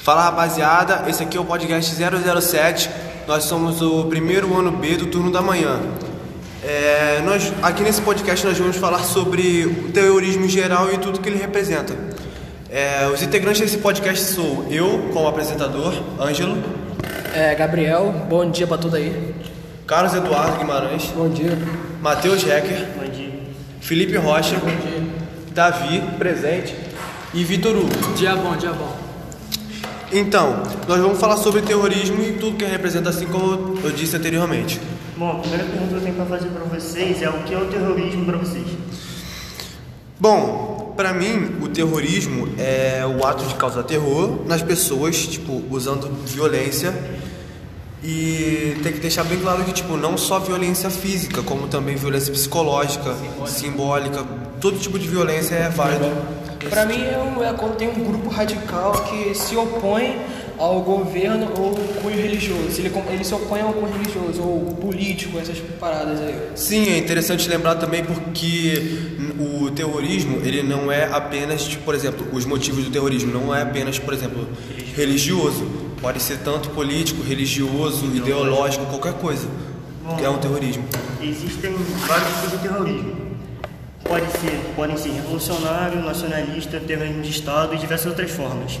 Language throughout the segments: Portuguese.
Fala rapaziada, esse aqui é o podcast 007. Nós somos o primeiro ano B do turno da manhã. É, nós, aqui nesse podcast nós vamos falar sobre o terrorismo em geral e tudo que ele representa. É, os integrantes desse podcast sou eu, como apresentador, Ângelo, É, Gabriel, bom dia pra tudo aí. Carlos Eduardo Guimarães, Bom dia. Matheus Hecker, Felipe Rocha, Davi, presente, e Vitor Hugo. Dia bom, dia bom. Então, nós vamos falar sobre terrorismo e tudo que representa, assim como eu disse anteriormente. Bom, a primeira pergunta que eu tenho para fazer para vocês é o que é o terrorismo para vocês? Bom, pra mim, o terrorismo é o ato de causar terror nas pessoas, tipo, usando violência. E tem que deixar bem claro que, tipo, não só violência física, como também violência psicológica, simbólica, todo tipo de violência é válido. Pra mim é, um- é quando tem um grupo radical que se opõe ao governo ou cunho religioso. Ele, ele se opõe ao cunho religioso ou político, essas paradas aí. Sim, é interessante lembrar também porque o terrorismo, ele não é apenas, tipo, por exemplo, os motivos do terrorismo não é apenas, por exemplo, religioso. Pode ser tanto político, religioso, ideológico, qualquer coisa. Que é um terrorismo. Existem vários tipos de terrorismo. Pode ser, podem ser revolucionário, nacionalista, terrorismo de Estado e diversas outras formas.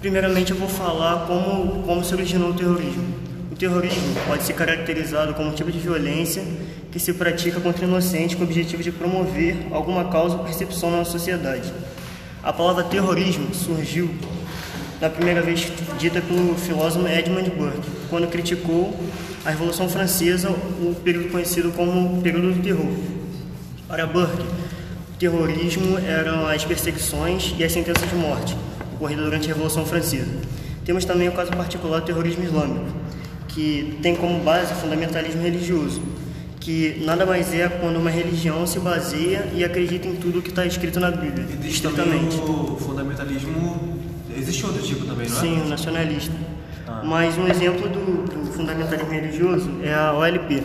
Primeiramente, eu vou falar como, como se originou o terrorismo. O terrorismo pode ser caracterizado como um tipo de violência que se pratica contra inocentes com o objetivo de promover alguma causa ou percepção na sociedade. A palavra terrorismo surgiu na primeira vez dita pelo filósofo Edmund Burke, quando criticou a Revolução Francesa, o período conhecido como período do terror. Para Burke, o terrorismo eram as perseguições e as sentenças de morte ocorridas durante a Revolução Francesa. Temos também o caso particular do terrorismo islâmico, que tem como base o fundamentalismo religioso, que nada mais é quando uma religião se baseia e acredita em tudo que está escrito na Bíblia, estritamente. o fundamentalismo. Existe outro tipo também, não é? Sim, o nacionalista. Mas um exemplo do, do fundamentalismo religioso é a OLP.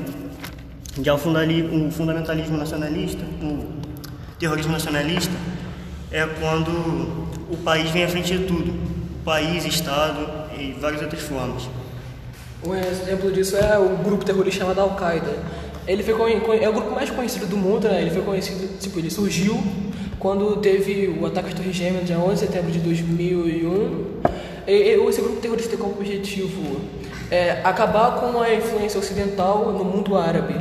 Já o, o fundamentalismo nacionalista, o terrorismo nacionalista, é quando o país vem à frente de tudo. País, Estado e várias outras formas. Um exemplo disso é o grupo terrorista chamado Al-Qaeda. Ele foi é o grupo mais conhecido do mundo, né? Ele foi conhecido, tipo, ele surgiu quando teve o ataque às Torres Gêmeas, dia 11 de setembro de 2001. E, e esse grupo terrorista tem como objetivo é, acabar com a influência ocidental no mundo árabe.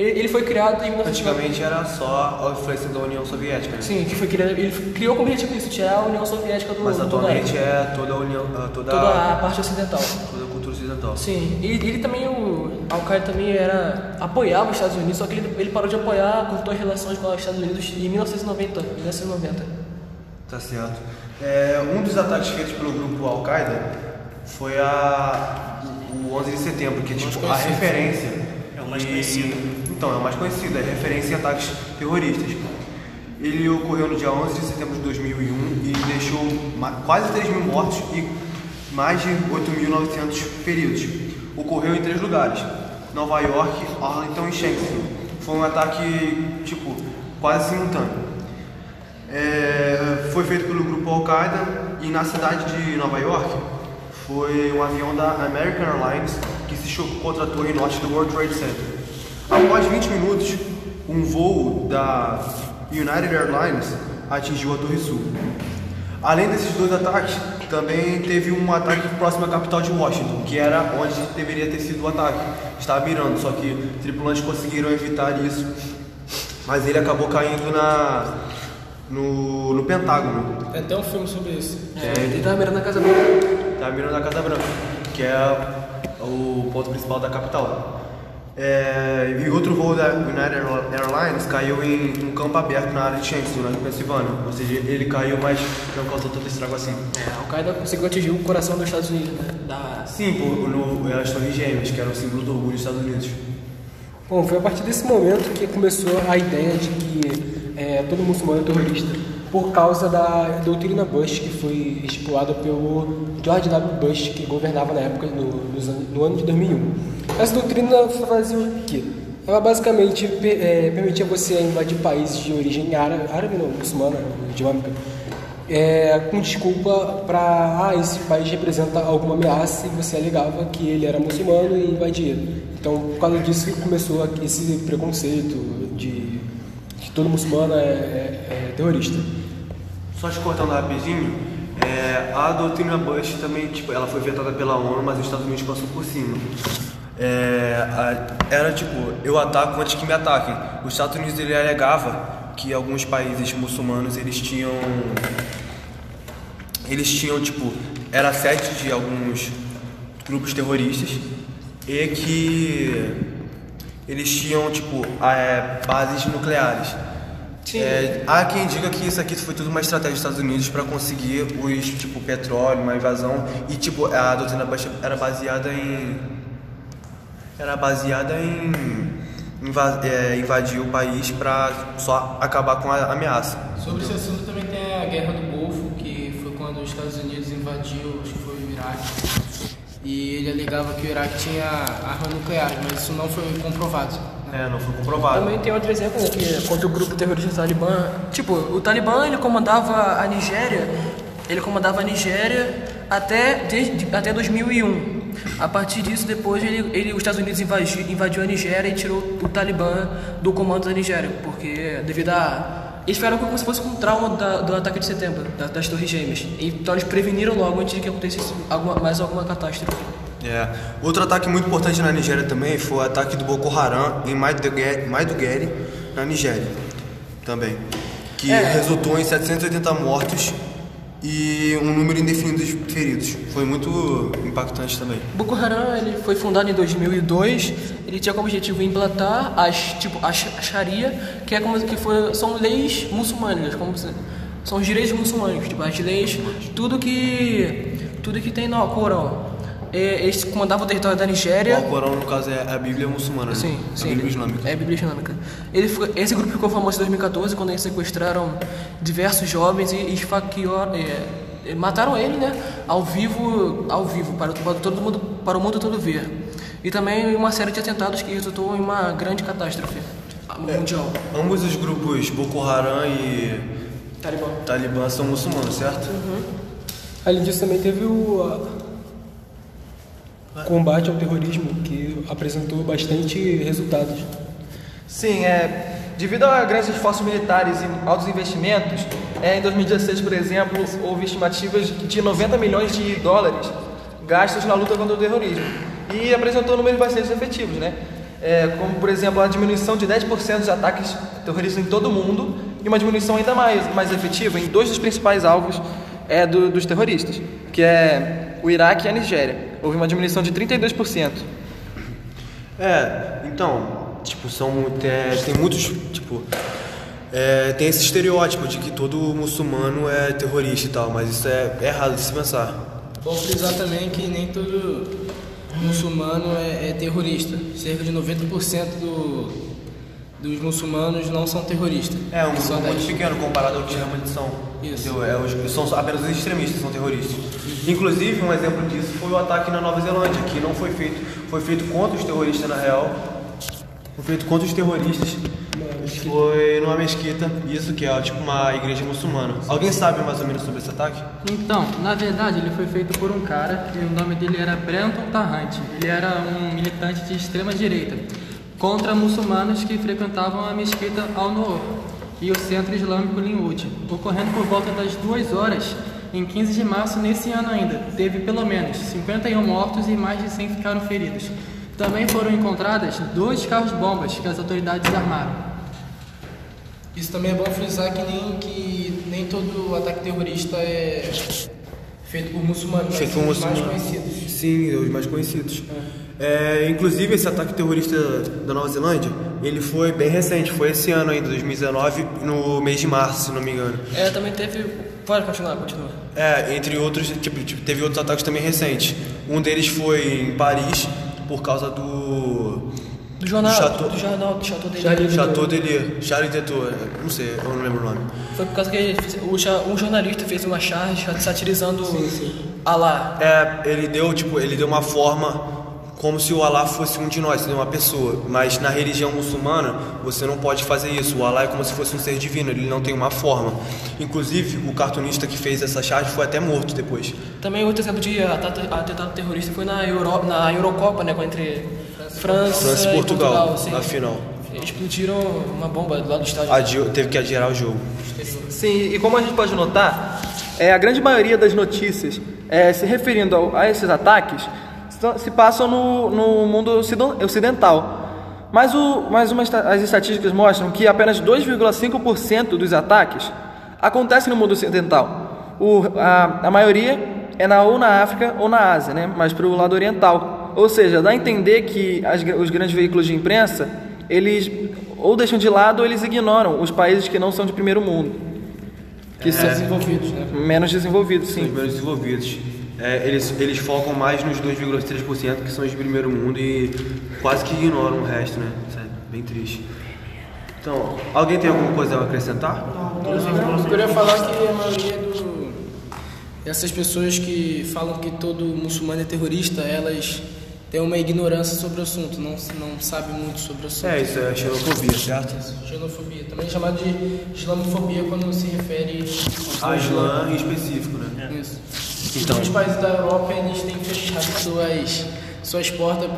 Ele, ele foi criado em 1990. Antigamente era só a influência da União Soviética, né? Sim, que foi criado, ele criou como objetivo isso, tirar a União Soviética do Mas do atualmente árabe. é toda a União. ah, Toda, toda a parte ocidental. toda a cultura ocidental. Sim, ele, ele também, o Al-Qaeda também era, apoiava os Estados Unidos, só que ele, ele parou de apoiar, cortou as relações com os Estados Unidos em 1990. 1990. Tá certo. É, um dos ataques feitos pelo grupo Al-Qaeda foi a, o 11 de setembro, que é tipo a referência. É o mais E- conhecido. Então, é o mais conhecido, é referência em ataques terroristas. Ele ocorreu no dia 11 de setembro de 2001 e deixou quase 3 mil mortos e mais de 8.900 feridos. Ocorreu em três lugares: Nova York, Arlington e Shanksville. Foi um ataque, tipo, quase simultâneo. É, foi feito pelo grupo Al-Qaeda e na cidade de Nova York foi um avião da American Airlines que se chocou contra a torre norte do World Trade Center. Após 20 minutos, um voo da United Airlines atingiu a Torre Sul. Além desses dois ataques, também teve um ataque próximo à capital de Washington, que era onde deveria ter sido o ataque. Estava mirando, só que tripulantes conseguiram evitar isso, mas ele acabou caindo na, no, no Pentágono. Tem até um filme sobre isso. É, ele tava mirando na Casa Branca. Estava mirando na Casa Branca, que é o ponto principal da capital. É, e outro voo da United Airlines caiu em um campo aberto na área de Shanksville, na Pensilvânia. Ou seja, ele caiu, mas não causou tanto estrago assim. É, Al-Qaeda conseguiu atingir o coração dos Estados Unidos, né? Da... Sim, por, no, as Torres Gêmeas, que era o símbolo do orgulho dos Estados Unidos. Bom, foi a partir desse momento que começou a ideia de que é, todo muçulmano é terrorista, por causa da doutrina Bush, que foi estipulada pelo George W. Bush, que governava na época, no, no ano de 2001. Essa doutrina fazia o quê? Ela basicamente é, permitia você invadir países de origem árabe, árabe não, muçulmana, islâmica, é, com desculpa para ah, esse país representa alguma ameaça e você alegava que ele era muçulmano e invadia. Então, por causa disso começou esse preconceito de que todo muçulmano é, é, é terrorista. Só te cortando rapidinho, é, a doutrina Bush também, tipo, ela foi vetada pela ONU, mas os Estados Unidos passou por cima. É, a- era tipo, eu ataco antes que me ataquem. Os Estados Unidos ele alegava que alguns países muçulmanos eles tinham eles tinham tipo era sede de alguns grupos terroristas e que eles tinham tipo é, bases nucleares. É, há quem diga que isso aqui foi tudo uma estratégia dos Estados Unidos para conseguir os tipo petróleo, uma invasão e tipo a doutrina Bush era baseada em era baseada em inva- é, invadir o país para só acabar com a ameaça. Sobre esse assunto também tem a Guerra do Golfo, que foi quando os Estados Unidos invadiu, acho que foi o Iraque. E ele alegava que o Iraque tinha arma nuclear, mas isso não foi comprovado. É, não foi comprovado. Também tem outro exemplo, né, que é contra o grupo terrorista Talibã. Tipo, o Talibã ele comandava a Nigéria, ele comandava a Nigéria até, desde, até 2001. A partir disso, depois ele, ele- os Estados Unidos invadiu, invadiu a Nigéria e tirou o Talibã do comando da Nigéria, porque devido a eles ficaram como se fosse um trauma da- do ataque de setembro, da- das Torres Gêmeas. Então eles preveniram logo antes de que acontecesse alguma- mais alguma catástrofe. É. Outro ataque muito importante na Nigéria também foi o ataque do Boko Haram em Maiduguri, na Nigéria, também, que É. resultou em 780 mortos e um número indefinido de feridos. Foi muito impactante também. Boko Haram ele foi fundado em 2002. Ele tinha como objetivo implantar as tipo a sh- a Sharia, que é como que foi, são leis muçulmanas, como são os direitos muçulmanos, tipo as leis, tudo que tudo que tem no Corão. É, Eles comandavam o território da Nigéria. O Corão, no caso, é a Bíblia muçulmana, né? Sim, a sim. Bíblia islâmica. É a Bíblia Islâmica. Ele esse grupo ficou famoso em 2014 quando eles sequestraram diversos jovens e esfaquearam, é, mataram ele, né? Ao vivo, ao vivo para, para todo mundo, para o mundo todo ver. E também uma série de atentados que resultou em uma grande catástrofe mundial. Ambos os grupos, Boko Haram e Talibã. Talibã, são muçulmanos, certo? Além disso, também teve o a- combate ao terrorismo, que apresentou bastante resultados. Sim, é, devido a grandes esforços militares e altos investimentos, é, em 2016, por exemplo, houve estimativas de 90 milhões de dólares gastos na luta contra o terrorismo e apresentou números bastante efetivos, né? É, como, por exemplo, a diminuição de 10% de ataques terroristas em todo o mundo e uma diminuição ainda mais, mais efetiva em dois dos principais alvos é, do- dos terroristas, que é o Iraque e a Nigéria. Houve uma diminuição de 32%. É, então, tipo, são é, tem muitos, tipo, é, tem esse estereótipo de que todo muçulmano é terrorista e tal, mas isso é, é errado de se pensar. Bom frisar também que nem todo muçulmano é, é terrorista. Cerca de 90% do, dos muçulmanos não são terroristas. É um grupo muito 10. pequeno comparado ao que realmente são. Isso. entendeu? É, os, são apenas os extremistas que são terroristas. Inclusive, um exemplo disso foi o ataque na Nova Zelândia, que não foi feito, foi feito contra os terroristas na real. Foi feito contra os terroristas. Foi numa mesquita, isso que é tipo uma igreja muçulmana. Alguém sabe mais ou menos sobre esse ataque? Então, na verdade, ele foi feito por um cara e o nome dele era Brenton Tarrant. Ele era um militante de extrema direita contra muçulmanos que frequentavam a mesquita Al-Noor e o centro islâmico Linwood, ocorrendo por volta das duas horas em 15 de março nesse ano ainda. Teve pelo menos 51 mortos e mais de 100 ficaram feridos. Também foram encontradas dois carros-bombas que as autoridades armaram. Isso também é bom frisar que nem, que nem todo ataque terrorista é feito por muçulmanos, mas Feito por os mais muçulmanos. conhecidos. Sim, os mais conhecidos. É, inclusive, esse ataque terrorista da Nova Zelândia, ele foi bem recente, foi esse ano ainda, 2019, no mês de março, se não me engano. É, também teve. Pode continuar, continua. É, entre outros, tipo, tipo, teve outros ataques também recentes. Um deles foi em Paris, por causa do... Do jornal, Chateau- do jornal, do Chateau dele. Charlie- Chateau dele, Charles Hebdo, não sei, eu não lembro o nome. Foi por causa que ele o um jornalista fez uma charge satirizando Alá. É, ele deu, tipo, ele deu uma forma como se o Alá fosse um de nós, uma pessoa. Mas na religião muçulmana, você não pode fazer isso. O Alá é como se fosse um ser divino, ele não tem uma forma. Inclusive, o cartunista que fez essa charge foi até morto depois. Também outro exemplo de atentado terrorista foi na, Euro, na Eurocopa, né? Entre França, França e Portugal, Portugal sim. na final. Explodiram uma bomba do lado do estádio. Adiou- teve que adiar o jogo. Sim, e como a gente pode notar, é, a grande maioria das notícias é, se referindo ao- a esses ataques se passam no, no mundo ociden- ocidental. Mas, o, mas uma as estatísticas mostram que apenas 2,5% dos ataques acontecem no mundo ocidental. O, a, a maioria é na, ou na África ou na Ásia, né? mas para o lado oriental. Ou seja, dá a entender que as os grandes veículos de imprensa, eles ou deixam de lado ou eles ignoram os países que não são de primeiro mundo. Que são desenvolvidos, né? menos desenvolvidos, Os sim. menos desenvolvidos. É, eles, eles focam mais nos 2,3% que são os de primeiro mundo e quase que ignoram o resto, né? Isso é bem triste. Então, alguém tem alguma coisa a acrescentar? Eu queria falar que a maioria do, dessas pessoas que falam que todo muçulmano é terrorista, elas têm uma ignorância sobre o assunto, não, não sabem muito sobre o assunto. É, isso é xenofobia, certo? Xenofobia, também é chamado de islamofobia quando se refere A Islã em específico, né? Isso. Então. Muitos países da Europa eles têm fechado suas, suas portas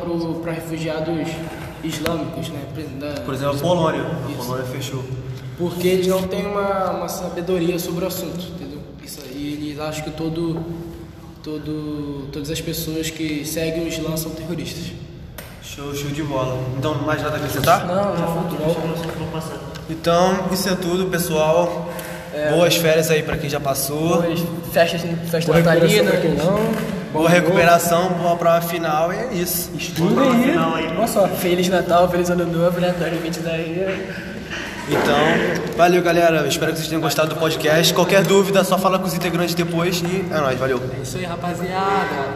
para refugiados islâmicos, né? Da- Por exemplo, a Polônia. A Polônia fechou. porque eles não têm uma, uma sabedoria sobre o assunto, entendeu? Isso aí, eles acham que todo, todo, todas as pessoas que seguem o Islã são terroristas. Show, show de bola. Então, mais nada a acrescentar? Não, já foi tudo. Então, isso é tudo, pessoal. Boas férias aí pra quem já passou. Depois, festas, festa Boa recuperação natalina. pra quem não. Boa recuperação, boa prova final e é isso. Estuda aí. Final aí. Olha só. Feliz Natal, Feliz Ano Novo, né? 2020 daí. Então, valeu galera. Espero que vocês tenham gostado do podcast. Qualquer dúvida, só fala com os integrantes depois e é nóis, valeu. É isso aí, rapaziada.